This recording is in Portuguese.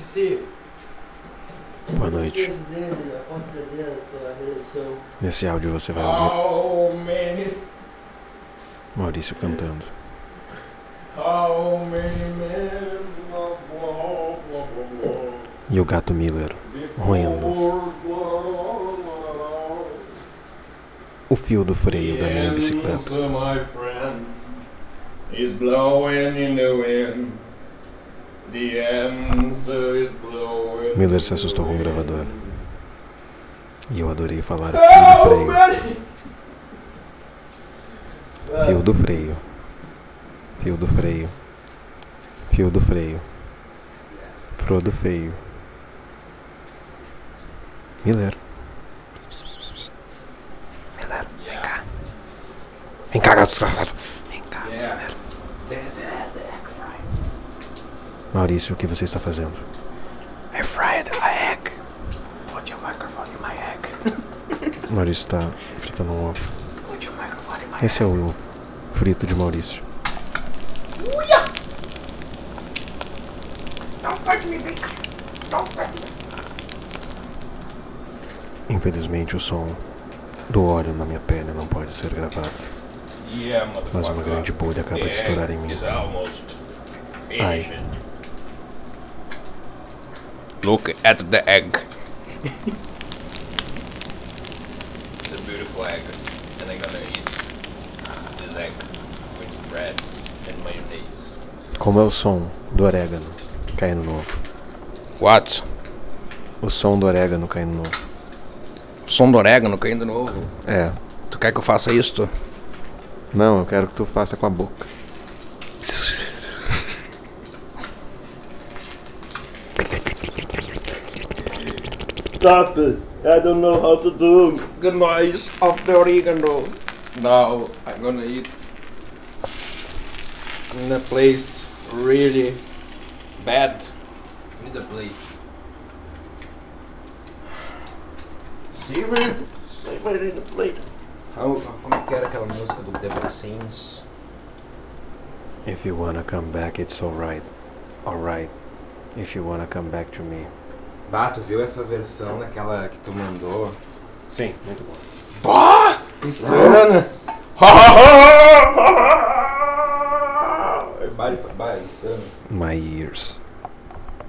Priscila, Boa noite. Nesse áudio você vai ouvir Maurício cantando. E o gato Miller roendo o fio do freio da minha The bicicleta. Miller se assustou com o gravador. E eu adorei falar fio do freio. Fio do freio. Fio do freio. Fio do freio. Frodo feio. Miller. Miller, vem cá. Vem cá, gato desgraçado. Vem cá. Yeah. Maurício, o que você está fazendo? I fried a egg. Put your microphone in my egg. Maurício está fritando um ovo. Put your microphone in my Esse é o frito de Maurício. Don't touch me, big. Don't touch me. Infelizmente, o som do óleo na minha pele não pode ser gravado. Yeah, Mas uma grande bolha acaba de estourar em egg mim. Ai. Look at the egg. it's a beautiful egg, and I'm gonna eat this egg with bread and mayonnaise. Como é o som do orégano caindo no ovo? What? O som do orégano caindo no ovo. Som do orégano caindo no ovo. É. Tu quer que eu faça isto? Não, eu quero que tu faça com a boca. Stop it! I don't know how to do. The noise of the oregano. Now I'm gonna eat in a place really bad. Need a plate. Savor, savor it in the plate. How, como é que era aquela música do The Vaccines? If you wanna come back, it's alright. Alright. If you wanna come back to me. Bah, tu viu essa versão daquela que tu mandou? Sim, muito bom. Bah! Insana! Bah, insano. My ears.